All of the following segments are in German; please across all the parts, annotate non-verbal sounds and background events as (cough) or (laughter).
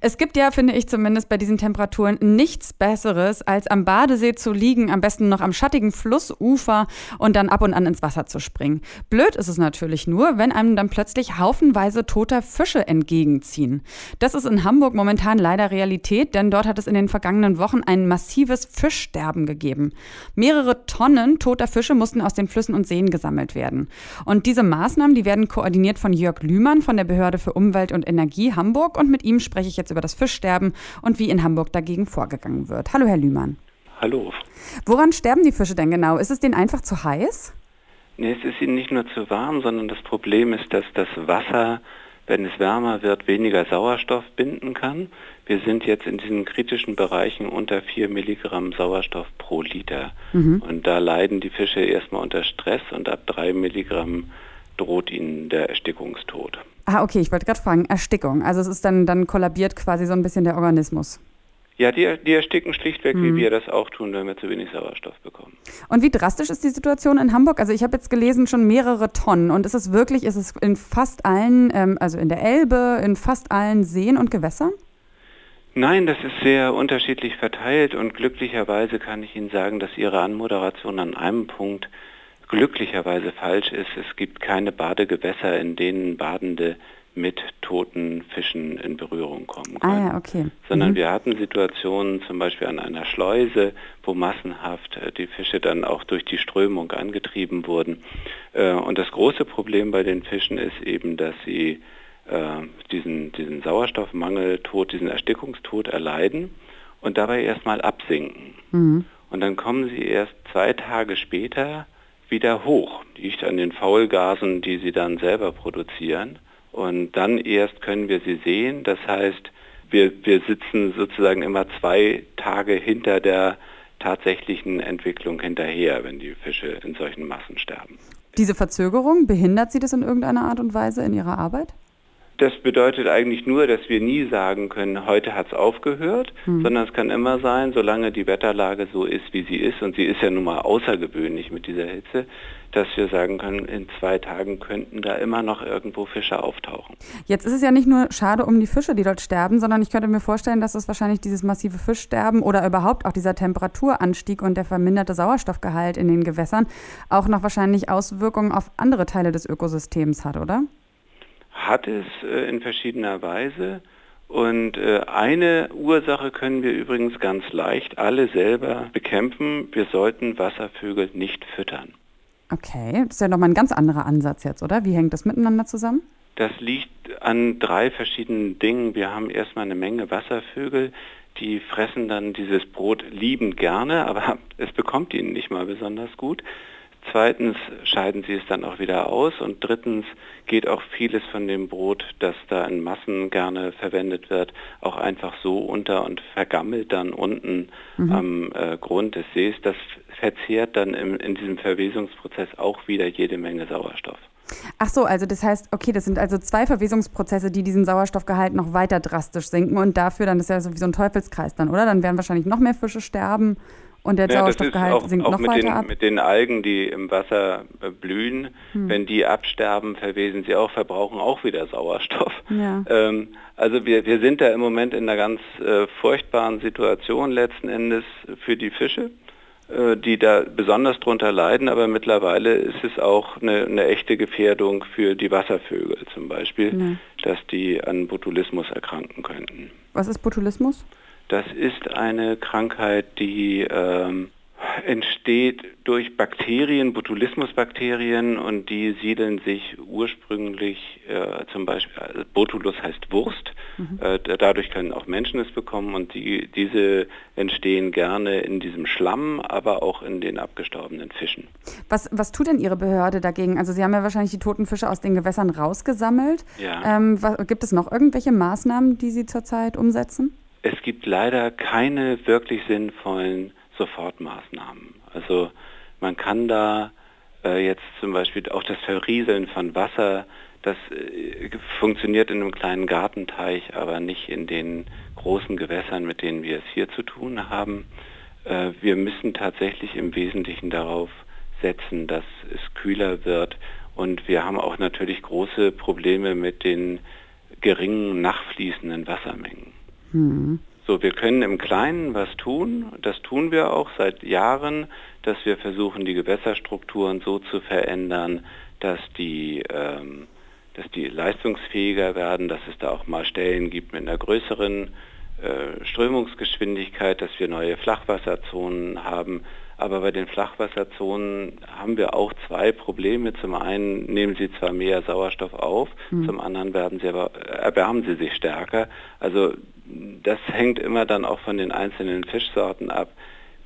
Es gibt ja, finde ich zumindest bei diesen Temperaturen, nichts Besseres, als am Badesee zu liegen, am besten noch am schattigen Flussufer und dann ab und an ins Wasser zu springen. Blöd ist es natürlich nur, wenn einem dann plötzlich haufenweise toter Fische entgegenziehen. Das ist in Hamburg momentan leider Realität, denn dort hat es in den vergangenen Wochen ein massives Fischsterben gegeben. Mehrere Tonnen toter Fische mussten aus den Flüssen und Seen gesammelt werden. Und diese Maßnahmen, die werden koordiniert von Jörg Lühmann von der Behörde für Umwelt und Energie Hamburg und mit ihm spreche ich jetzt jetzt über das Fischsterben und wie in Hamburg dagegen vorgegangen wird. Hallo, Herr Lühmann. Hallo. Woran sterben die Fische denn genau? Ist es denen einfach zu heiß? Nee, es ist ihnen nicht nur zu warm, sondern das Problem ist, dass das Wasser, wenn es wärmer wird, weniger Sauerstoff binden kann. Wir sind jetzt in diesen kritischen Bereichen unter 4 Milligramm Sauerstoff pro Liter. Mhm. Und da leiden die Fische erstmal unter Stress und ab 3 Milligramm droht ihnen der Erstickungstod. Ah, okay, ich wollte gerade fragen, Erstickung. Also es ist dann, dann kollabiert quasi so ein bisschen der Organismus. Ja, die, die ersticken schlichtweg, mhm. wie wir das auch tun, wenn wir zu wenig Sauerstoff bekommen. Und wie drastisch ist die Situation in Hamburg? Also ich habe jetzt gelesen, schon mehrere Tonnen. Und ist es wirklich, ist es in fast allen, ähm, also in der Elbe, in fast allen Seen und Gewässern? Nein, das ist sehr unterschiedlich verteilt und glücklicherweise kann ich Ihnen sagen, dass Ihre Anmoderation an einem Punkt glücklicherweise falsch ist. Es gibt keine Badegewässer, in denen Badende mit toten Fischen in Berührung kommen können. Ah ja, okay. Sondern mhm. wir hatten Situationen zum Beispiel an einer Schleuse, wo massenhaft äh, die Fische dann auch durch die Strömung angetrieben wurden. Äh, und das große Problem bei den Fischen ist eben, dass sie äh, diesen, diesen Sauerstoffmangeltod, diesen Erstickungstod erleiden und dabei erstmal absinken. Mhm. Und dann kommen sie erst zwei Tage später wieder hoch, liegt an den Faulgasen, die sie dann selber produzieren. Und dann erst können wir sie sehen. Das heißt, wir, wir sitzen sozusagen immer zwei Tage hinter der tatsächlichen Entwicklung hinterher, wenn die Fische in solchen Massen sterben. Diese Verzögerung, behindert Sie das in irgendeiner Art und Weise in Ihrer Arbeit? Das bedeutet eigentlich nur, dass wir nie sagen können, heute hat es aufgehört, hm. sondern es kann immer sein, solange die Wetterlage so ist, wie sie ist, und sie ist ja nun mal außergewöhnlich mit dieser Hitze, dass wir sagen können, in zwei Tagen könnten da immer noch irgendwo Fische auftauchen. Jetzt ist es ja nicht nur schade um die Fische, die dort sterben, sondern ich könnte mir vorstellen, dass es wahrscheinlich dieses massive Fischsterben oder überhaupt auch dieser Temperaturanstieg und der verminderte Sauerstoffgehalt in den Gewässern auch noch wahrscheinlich Auswirkungen auf andere Teile des Ökosystems hat, oder? Hat es äh, in verschiedener Weise. Und äh, eine Ursache können wir übrigens ganz leicht alle selber bekämpfen. Wir sollten Wasservögel nicht füttern. Okay, das ist ja nochmal ein ganz anderer Ansatz jetzt, oder? Wie hängt das miteinander zusammen? Das liegt an drei verschiedenen Dingen. Wir haben erstmal eine Menge Wasservögel, die fressen dann dieses Brot liebend gerne, aber (laughs) es bekommt ihnen nicht mal besonders gut. Zweitens scheiden sie es dann auch wieder aus und drittens geht auch vieles von dem Brot, das da in Massen gerne verwendet wird, auch einfach so unter und vergammelt dann unten mhm. am äh, Grund des Sees. Das verzehrt dann im, in diesem Verwesungsprozess auch wieder jede Menge Sauerstoff. Ach so, also das heißt, okay, das sind also zwei Verwesungsprozesse, die diesen Sauerstoffgehalt noch weiter drastisch senken und dafür dann ist ja so wie so ein Teufelskreis dann, oder? Dann werden wahrscheinlich noch mehr Fische sterben und der ja, Sauerstoffgehalt auch, sinkt auch noch mit weiter den, ab? Mit den Algen, die im Wasser äh, blühen, hm. wenn die absterben, verwesen sie auch, verbrauchen auch wieder Sauerstoff. Ja. Ähm, also wir, wir sind da im Moment in einer ganz äh, furchtbaren Situation letzten Endes für die Fische äh, die da besonders drunter leiden, aber mittlerweile ist es auch eine, eine echte Gefährdung für die Wasservögel zum Beispiel, ja. dass die an Botulismus erkranken könnten. Was ist Botulismus? Das ist eine Krankheit, die ähm, entsteht durch Bakterien, Botulismusbakterien und die siedeln sich ursprünglich äh, zum Beispiel, also Botulus heißt Wurst, mhm. äh, dadurch können auch Menschen es bekommen und die, diese entstehen gerne in diesem Schlamm, aber auch in den abgestorbenen Fischen. Was, was tut denn Ihre Behörde dagegen? Also Sie haben ja wahrscheinlich die toten Fische aus den Gewässern rausgesammelt. Ja. Ähm, was, gibt es noch irgendwelche Maßnahmen, die Sie zurzeit umsetzen? Gibt leider keine wirklich sinnvollen Sofortmaßnahmen. Also man kann da äh, jetzt zum Beispiel auch das Verrieseln von Wasser, das äh, funktioniert in einem kleinen Gartenteich, aber nicht in den großen Gewässern, mit denen wir es hier zu tun haben. Äh, wir müssen tatsächlich im Wesentlichen darauf setzen, dass es kühler wird Und wir haben auch natürlich große Probleme mit den geringen nachfließenden Wassermengen. Mhm. So, wir können im Kleinen was tun. Das tun wir auch seit Jahren, dass wir versuchen, die Gewässerstrukturen so zu verändern, dass die, ähm, dass die leistungsfähiger werden, dass es da auch mal Stellen gibt mit einer größeren äh, Strömungsgeschwindigkeit, dass wir neue Flachwasserzonen haben, aber bei den Flachwasserzonen haben wir auch zwei Probleme. Zum einen nehmen sie zwar mehr Sauerstoff auf, mhm. zum anderen werden sie aber, erwärmen sie sich stärker. Also das hängt immer dann auch von den einzelnen Fischsorten ab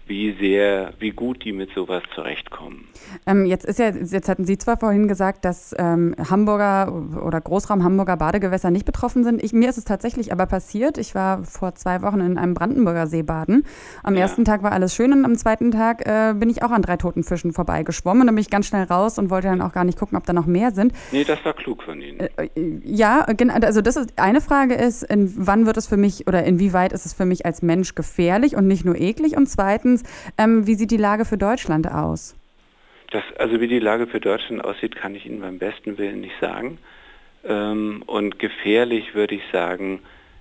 wie sehr, wie gut die mit sowas zurechtkommen. Ähm, jetzt ist ja, jetzt hatten Sie zwar vorhin gesagt, dass ähm, Hamburger oder Großraum Hamburger Badegewässer nicht betroffen sind. Ich, mir ist es tatsächlich aber passiert. Ich war vor zwei Wochen in einem Brandenburger See baden. Am ja. ersten Tag war alles schön und am zweiten Tag äh, bin ich auch an drei toten Fischen vorbeigeschwommen. Dann bin ich ganz schnell raus und wollte dann auch gar nicht gucken, ob da noch mehr sind. Nee, das war klug von Ihnen. Äh, äh ja, genau. Also das ist eine Frage ist, in, wann wird es für mich oder inwieweit ist es für mich als Mensch gefährlich und nicht nur eklig? Und zweitens Erstens, ähm, wie sieht die Lage für Deutschland aus? Das, also wie die Lage für Deutschland aussieht, kann ich Ihnen beim besten Willen nicht sagen. Ähm, und gefährlich würde ich sagen,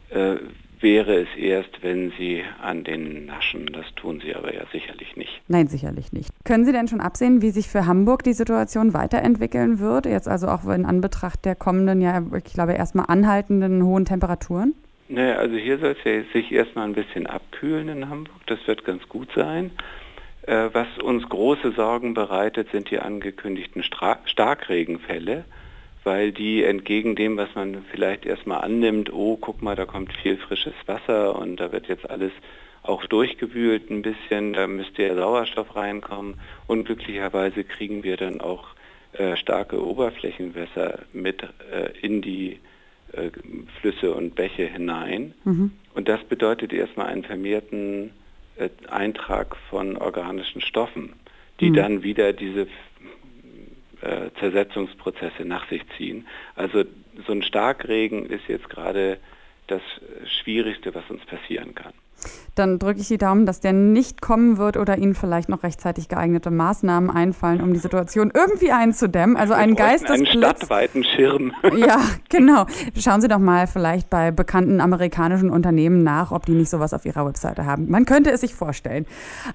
äh, wäre es erst, wenn Sie an den naschen. Das tun Sie aber ja sicherlich nicht. Nein, sicherlich nicht. Können Sie denn schon absehen, wie sich für Hamburg die Situation weiterentwickeln wird? Jetzt also auch in Anbetracht der kommenden, ja, ich glaube, erstmal anhaltenden hohen Temperaturen? Naja, also hier soll es ja sich erstmal ein bisschen abkühlen in Hamburg. Das wird ganz gut sein. Äh, was uns große Sorgen bereitet, sind die angekündigten Stra Starkregenfälle, weil die entgegen dem, was man vielleicht erstmal annimmt, oh, guck mal, da kommt viel frisches Wasser und da wird jetzt alles auch durchgewühlt ein bisschen, da müsste ja Sauerstoff reinkommen. Unglücklicherweise kriegen wir dann auch äh, starke Oberflächenwässer mit äh, in die äh, Flüsse und Bäche hinein. Mhm. Und das bedeutet erstmal einen vermehrten äh, Eintrag von organischen Stoffen, die mhm. dann wieder diese äh, Zersetzungsprozesse nach sich ziehen. Also so ein Starkregen ist jetzt gerade das Schwierigste, was uns passieren kann. Dann drücke ich die Daumen, dass der nicht kommen wird oder Ihnen vielleicht noch rechtzeitig geeignete Maßnahmen einfallen, um die Situation irgendwie einzudämmen. Also ein Geistesblitz. Einen stadtweiten Schirm. (laughs) Ja, genau. Schauen Sie doch mal vielleicht bei bekannten amerikanischen Unternehmen nach, ob die nicht sowas auf ihrer Webseite haben. Man könnte es sich vorstellen.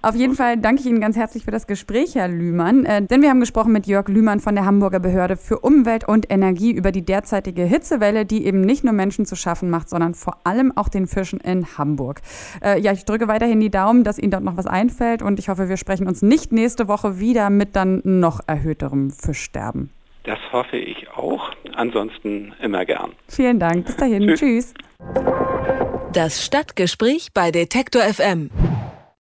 Auf jeden Fall danke ich Ihnen ganz herzlich für das Gespräch, Herr Lühmann. Äh, denn wir haben gesprochen mit Jörg Lühmann von der Hamburger Behörde für Umwelt und Energie über die derzeitige Hitzewelle, die eben nicht nur Menschen zu schaffen macht, sondern vor allem auch den Fischen in Hamburg. Äh, ja, ich drücke weiterhin die Daumen, dass Ihnen dort noch was einfällt und ich hoffe, wir sprechen uns nicht nächste Woche wieder mit dann noch erhöhterem Fischsterben. Das hoffe ich auch. Ansonsten immer gern. Vielen Dank. Bis dahin. Tschüss. Tschüss. Das Stadtgespräch bei Detektor FM.